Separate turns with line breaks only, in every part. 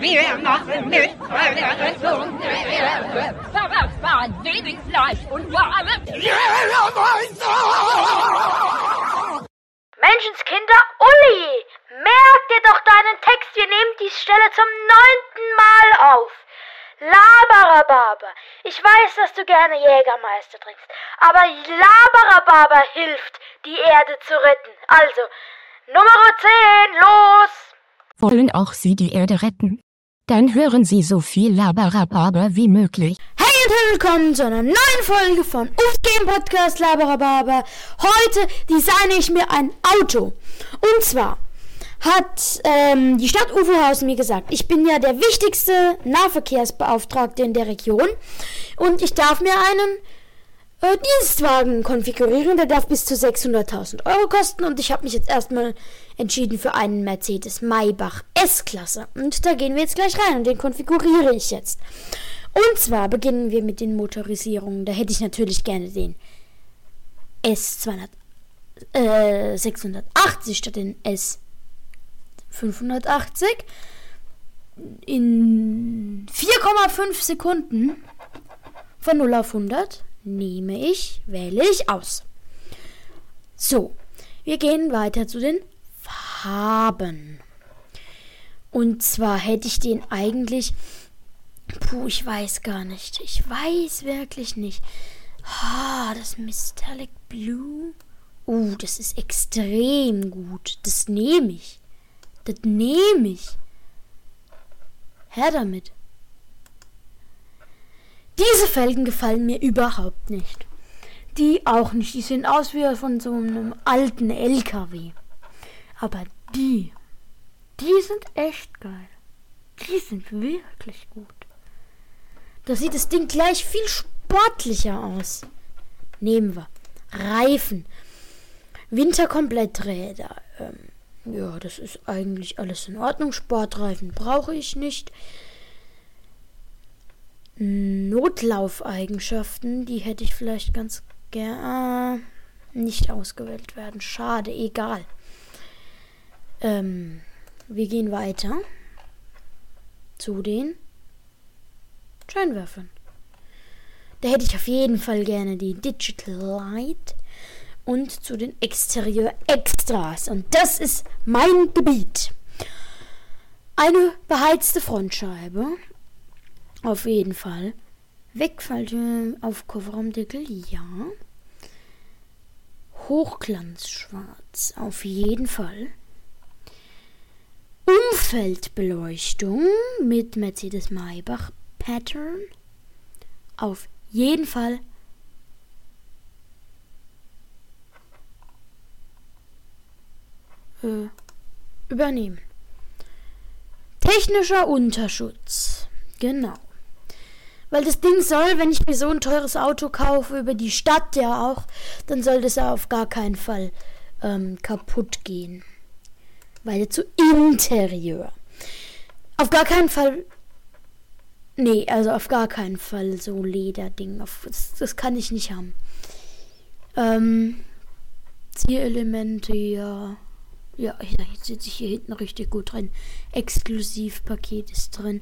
Wir machen mit eine Das war wenig Fleisch und warme.
Menschenskinder, Uli, merk dir doch deinen Text. Wir nehmen die Stelle zum neunten Mal auf. Laberababer. Ich weiß, dass du gerne Jägermeister trinkst, aber Laberababer hilft, die Erde zu retten. Also, Nummer 10, los!
Wollen auch Sie die Erde retten? Dann hören Sie so viel Laberababer wie möglich.
Hey und willkommen zu einer neuen Folge von Ufgame Podcast Laberababer. Heute designe ich mir ein Auto. Und zwar hat ähm, die Stadt Uferhausen mir gesagt, ich bin ja der wichtigste Nahverkehrsbeauftragte in der Region und ich darf mir einen äh, Dienstwagen konfigurieren. Der darf bis zu 600.000 Euro kosten und ich habe mich jetzt erstmal entschieden für einen Mercedes Maybach S-Klasse. Und da gehen wir jetzt gleich rein und den konfiguriere ich jetzt. Und zwar beginnen wir mit den Motorisierungen. Da hätte ich natürlich gerne den S200, äh, 680 statt den S 580 in 4,5 Sekunden von 0 auf 100 nehme ich, wähle ich aus. So, wir gehen weiter zu den Farben. Und zwar hätte ich den eigentlich. Puh, ich weiß gar nicht. Ich weiß wirklich nicht. Ah, das Metallic Blue. Uh, das ist extrem gut. Das nehme ich. Das nehme ich. Her damit. Diese Felgen gefallen mir überhaupt nicht. Die auch nicht. Die sehen aus wie von so einem alten LKW. Aber die, die sind echt geil. Die sind wirklich gut. Da sieht das Ding gleich viel sportlicher aus. Nehmen wir. Reifen. Winterkompletträder. Ähm, ja, das ist eigentlich alles in Ordnung. Sportreifen brauche ich nicht. Notlaufeigenschaften, die hätte ich vielleicht ganz gern nicht ausgewählt werden. Schade, egal. Ähm, wir gehen weiter zu den Scheinwerfern. Da hätte ich auf jeden Fall gerne die Digital Light und zu den Exterieur Extras. Und das ist mein Gebiet. Eine beheizte Frontscheibe. Auf jeden Fall. Wegfalltür auf Kofferraumdeckel, ja. Hochglanzschwarz, auf jeden Fall. Umfeldbeleuchtung mit Mercedes Maybach Pattern. Auf jeden Fall äh, übernehmen. Technischer Unterschutz. Genau. Weil das Ding soll, wenn ich mir so ein teures Auto kaufe, über die Stadt ja auch, dann soll das auf gar keinen Fall ähm, kaputt gehen. Weil zu Interieur. Auf gar keinen Fall. Nee, also auf gar keinen Fall so Lederding. Auf, das, das kann ich nicht haben. Ähm, Zierelemente, ja. Ja, da sitze ich hier hinten richtig gut drin. Exklusivpaket ist drin.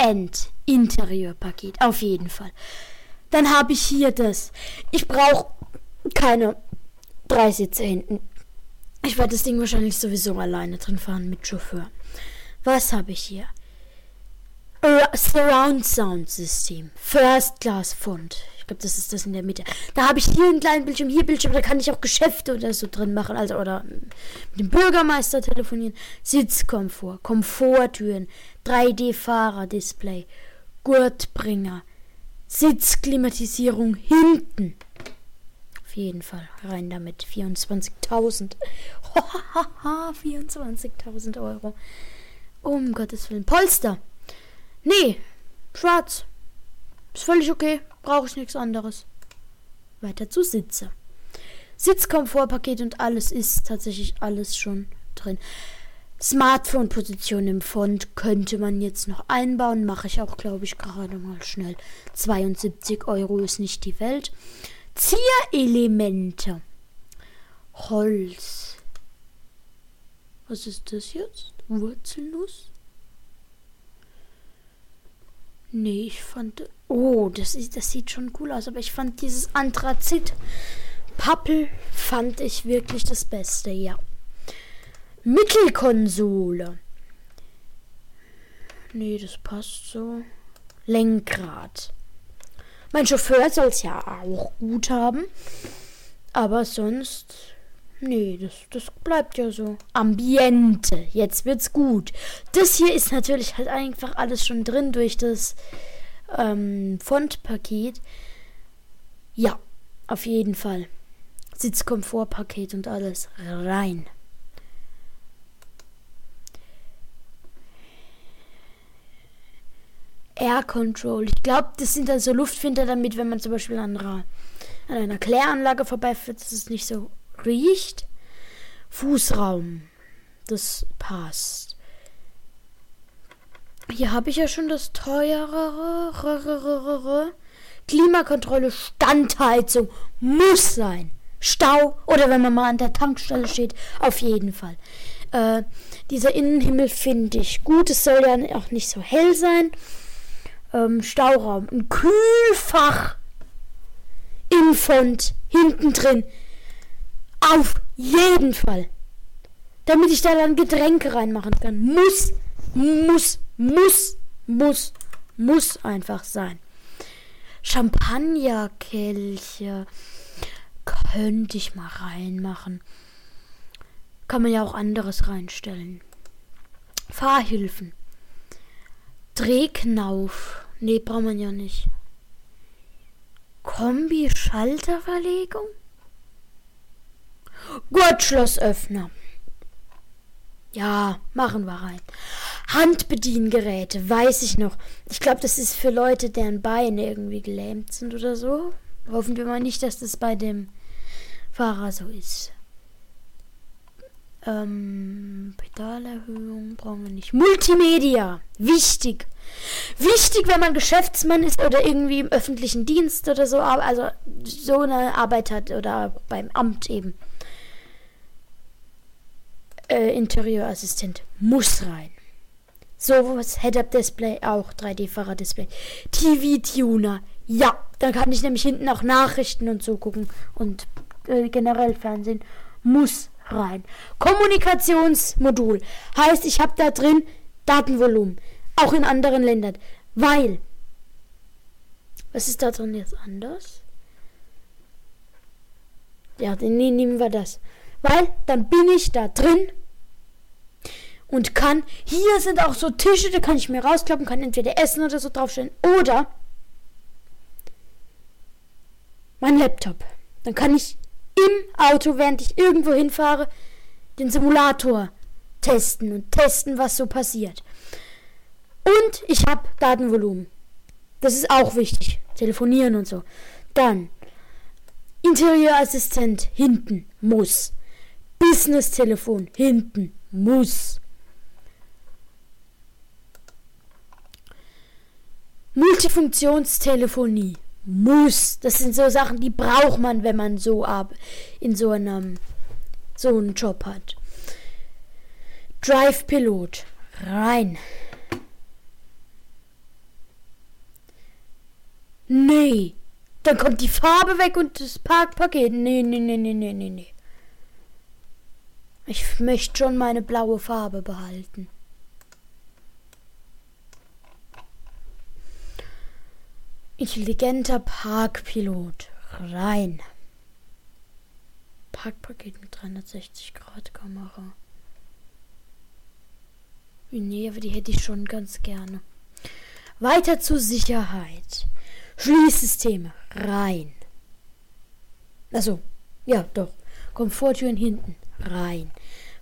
High-End Interieurpaket, auf jeden Fall. Dann habe ich hier das. Ich brauche keine drei Sitze hinten. Ich werde das Ding wahrscheinlich sowieso alleine drin fahren mit Chauffeur. Was habe ich hier? Surround Sound System. First Class Font. Ich glaube, das ist das in der Mitte. Da habe ich hier einen kleinen Bildschirm, hier Bildschirm, da kann ich auch Geschäfte oder so drin machen. Also, oder mit dem Bürgermeister telefonieren. Sitzkomfort, Komforttüren, 3D-Fahrerdisplay, Gurtbringer, Sitzklimatisierung hinten. Auf jeden Fall rein damit. 24.000. 24.000 Euro. Um Gottes Willen. Polster. Nee, schwarz. Ist völlig okay. Brauche ich nichts anderes. Weiter zu Sitze. Sitzkomfortpaket und alles ist tatsächlich alles schon drin. Smartphone-Position im Fond könnte man jetzt noch einbauen. Mache ich auch, glaube ich, gerade mal schnell. 72 Euro ist nicht die Welt. Zierelemente. Holz. Was ist das jetzt? Wurzelnuss? Nee, ich fand. Oh, das, ist, das sieht schon cool aus, aber ich fand dieses Anthrazit Pappel fand ich wirklich das Beste, ja. Mittelkonsole. Nee, das passt so. Lenkrad. Mein Chauffeur soll es ja auch gut haben. Aber sonst. Nee, das, das bleibt ja so. Ambiente. Jetzt wird's gut. Das hier ist natürlich halt einfach alles schon drin durch das ähm, Fontpaket. Ja, auf jeden Fall. Sitzkomfortpaket und alles rein. Air Control. Ich glaube, das sind dann so Luftfilter damit, wenn man zum Beispiel an einer, an einer Kläranlage vorbeifährt, dass es nicht so riecht. Fußraum. Das passt. Hier habe ich ja schon das teurere. Klimakontrolle, Standheizung muss sein. Stau oder wenn man mal an der Tankstelle steht, auf jeden Fall. Äh, dieser Innenhimmel finde ich gut. Es soll ja auch nicht so hell sein. Ähm, Stauraum, ein Kühlfach im Fond, hinten drin. Auf jeden Fall. Damit ich da dann Getränke reinmachen kann. Muss, muss, muss, muss, muss einfach sein. Champagnerkelche könnte ich mal reinmachen. Kann man ja auch anderes reinstellen. Fahrhilfen. Drehknauf. Nee, braucht man ja nicht. Kombi-Schalterverlegung? Gurtschlossöffner. Ja, machen wir rein. Handbediengeräte, weiß ich noch. Ich glaube, das ist für Leute, deren Beine irgendwie gelähmt sind oder so. Hoffen wir mal nicht, dass das bei dem Fahrer so ist. Ähm, Pedalerhöhung brauchen wir nicht. Multimedia, wichtig. Wichtig, wenn man Geschäftsmann ist oder irgendwie im öffentlichen Dienst oder so, also so eine Arbeit hat oder beim Amt eben. Äh, Interieurassistent muss rein. So was Head-Up-Display auch 3D-Fahrer-Display. TV-Tuner, ja, dann kann ich nämlich hinten auch Nachrichten und so gucken und äh, generell Fernsehen muss rein. Kommunikationsmodul heißt, ich habe da drin Datenvolumen, auch in anderen Ländern, weil was ist da drin jetzt anders? Ja, dann nehmen wir das. Weil dann bin ich da drin und kann. Hier sind auch so Tische, da kann ich mir rausklappen, kann entweder Essen oder so draufstellen. Oder mein Laptop. Dann kann ich im Auto, während ich irgendwo hinfahre, den Simulator testen und testen, was so passiert. Und ich habe Datenvolumen. Das ist auch wichtig. Telefonieren und so. Dann Interieurassistent hinten muss. Business-Telefon hinten muss. Multifunktionstelefonie muss. Das sind so Sachen, die braucht man, wenn man so ab in so einem so einen Job hat. Drive Pilot rein. Nee. Dann kommt die Farbe weg und das Parkpaket. Nee, nee, nee, nee, nee, nee. Ich möchte schon meine blaue Farbe behalten. Intelligenter Parkpilot. Rein. Parkpaket mit 360 Grad Kamera. Nee, aber die hätte ich schon ganz gerne. Weiter zur Sicherheit. Schließsysteme. Rein. Also, ja, doch. Komforttüren hinten. Rein.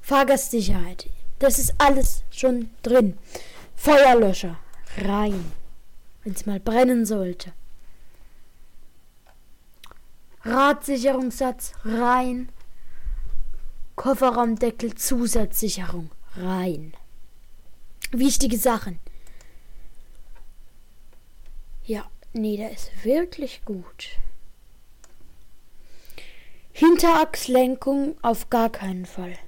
Fahrgastsicherheit. Das ist alles schon drin. Feuerlöscher. Rein wenn es mal brennen sollte. Radsicherungssatz rein. Kofferraumdeckel Zusatzsicherung rein. Wichtige Sachen. Ja, nee, der ist wirklich gut. Hinterachslenkung auf gar keinen Fall.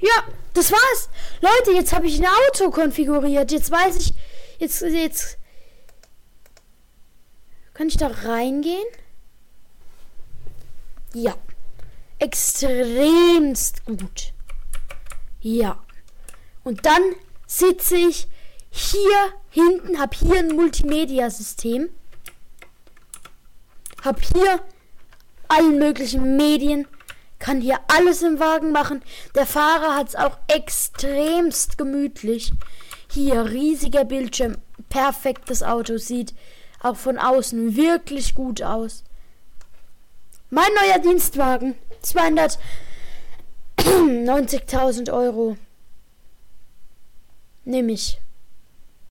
Ja, das war's. Leute, jetzt habe ich ein Auto konfiguriert. Jetzt weiß ich, jetzt, jetzt, kann ich da reingehen? Ja. Extremst gut. Ja. Und dann sitze ich hier hinten, habe hier ein Multimedia-System. Habe hier allen möglichen Medien, kann hier alles im Wagen machen. Der Fahrer hat es auch extremst gemütlich. Hier riesiger Bildschirm, perfektes Auto, sieht auch von außen wirklich gut aus. Mein neuer Dienstwagen, 290.000 Euro. Nehme ich.